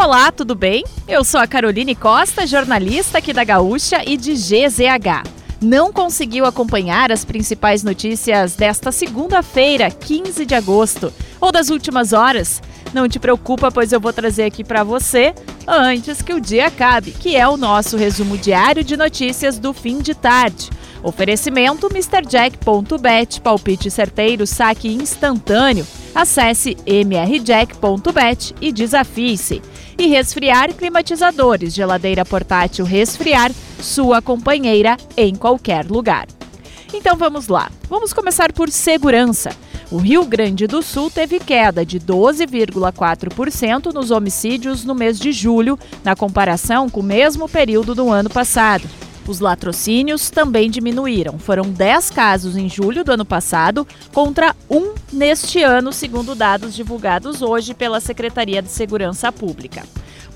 Olá, tudo bem? Eu sou a Caroline Costa, jornalista aqui da Gaúcha e de GZH. Não conseguiu acompanhar as principais notícias desta segunda-feira, 15 de agosto, ou das últimas horas? Não te preocupa, pois eu vou trazer aqui para você antes que o dia acabe, que é o nosso resumo diário de notícias do fim de tarde. Oferecimento MrJack.bet, palpite certeiro, saque instantâneo. Acesse mrjack.bet e desafie-se. E resfriar climatizadores, geladeira portátil resfriar, sua companheira em qualquer lugar. Então vamos lá. Vamos começar por segurança. O Rio Grande do Sul teve queda de 12,4% nos homicídios no mês de julho, na comparação com o mesmo período do ano passado. Os latrocínios também diminuíram. Foram 10 casos em julho do ano passado contra um neste ano, segundo dados divulgados hoje pela Secretaria de Segurança Pública.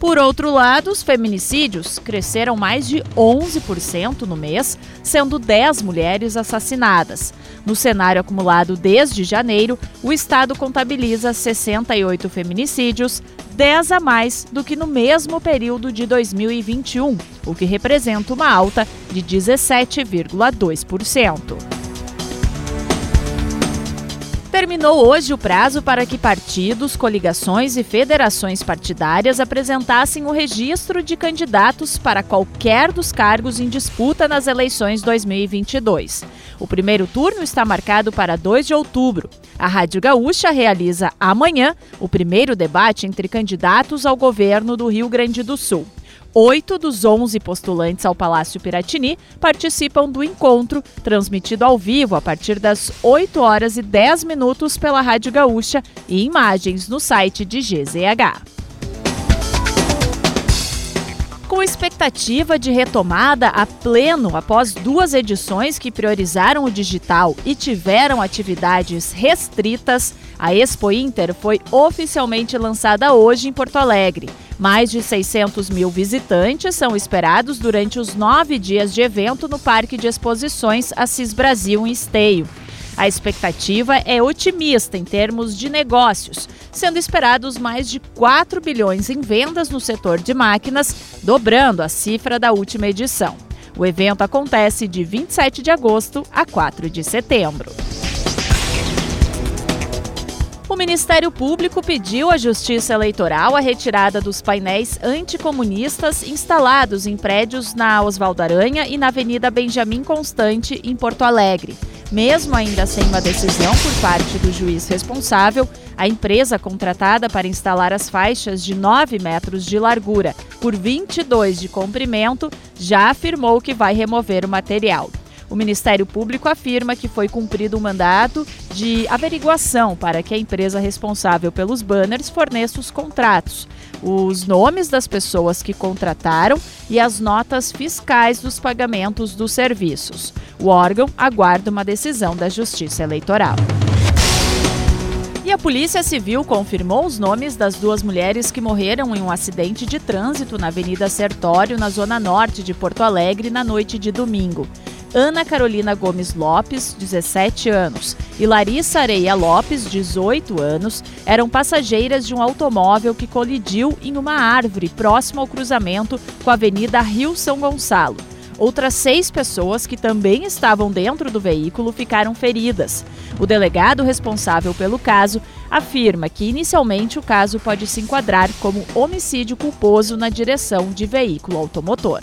Por outro lado, os feminicídios cresceram mais de 11% no mês, sendo 10 mulheres assassinadas. No cenário acumulado desde janeiro, o estado contabiliza 68 feminicídios, 10 a mais do que no mesmo período de 2021, o que representa uma alta de 17,2%. Terminou hoje o prazo para que partidos, coligações e federações partidárias apresentassem o registro de candidatos para qualquer dos cargos em disputa nas eleições 2022. O primeiro turno está marcado para 2 de outubro. A Rádio Gaúcha realiza amanhã o primeiro debate entre candidatos ao governo do Rio Grande do Sul. Oito dos onze postulantes ao Palácio Piratini participam do encontro, transmitido ao vivo a partir das 8 horas e 10 minutos pela Rádio Gaúcha e imagens no site de GZH. Com expectativa de retomada a pleno após duas edições que priorizaram o digital e tiveram atividades restritas, a Expo Inter foi oficialmente lançada hoje em Porto Alegre. Mais de 600 mil visitantes são esperados durante os nove dias de evento no Parque de Exposições Assis Brasil em Esteio. A expectativa é otimista em termos de negócios, sendo esperados mais de 4 bilhões em vendas no setor de máquinas, dobrando a cifra da última edição. O evento acontece de 27 de agosto a 4 de setembro. O Ministério Público pediu à Justiça Eleitoral a retirada dos painéis anticomunistas instalados em prédios na Oswaldo Aranha e na Avenida Benjamin Constante, em Porto Alegre. Mesmo ainda sem uma decisão por parte do juiz responsável, a empresa contratada para instalar as faixas de 9 metros de largura por 22 de comprimento já afirmou que vai remover o material. O Ministério Público afirma que foi cumprido um mandato de averiguação para que a empresa responsável pelos banners forneça os contratos, os nomes das pessoas que contrataram e as notas fiscais dos pagamentos dos serviços. O órgão aguarda uma decisão da Justiça Eleitoral. E a Polícia Civil confirmou os nomes das duas mulheres que morreram em um acidente de trânsito na Avenida Sertório, na zona norte de Porto Alegre, na noite de domingo. Ana Carolina Gomes Lopes, 17 anos, e Larissa Areia Lopes, 18 anos, eram passageiras de um automóvel que colidiu em uma árvore próximo ao cruzamento com a Avenida Rio São Gonçalo. Outras seis pessoas que também estavam dentro do veículo ficaram feridas. O delegado responsável pelo caso afirma que inicialmente o caso pode se enquadrar como homicídio culposo na direção de veículo automotor.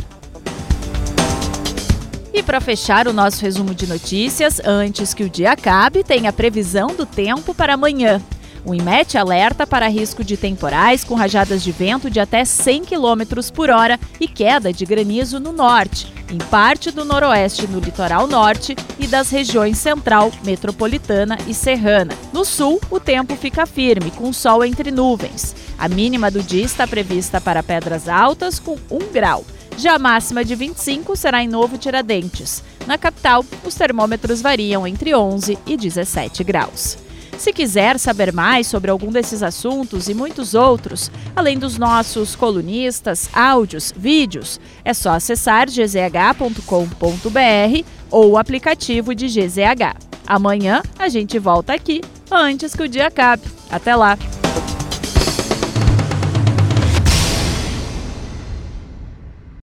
E para fechar o nosso resumo de notícias, antes que o dia acabe, tem a previsão do tempo para amanhã. O IMET alerta para risco de temporais com rajadas de vento de até 100 km por hora e queda de granizo no norte, em parte do noroeste no litoral norte e das regiões central, metropolitana e serrana. No sul, o tempo fica firme, com sol entre nuvens. A mínima do dia está prevista para Pedras Altas, com 1 grau. Já a máxima de 25 será em Novo Tiradentes. Na capital, os termômetros variam entre 11 e 17 graus. Se quiser saber mais sobre algum desses assuntos e muitos outros, além dos nossos colunistas, áudios, vídeos, é só acessar gzh.com.br ou o aplicativo de GZH. Amanhã a gente volta aqui antes que o dia acabe. Até lá!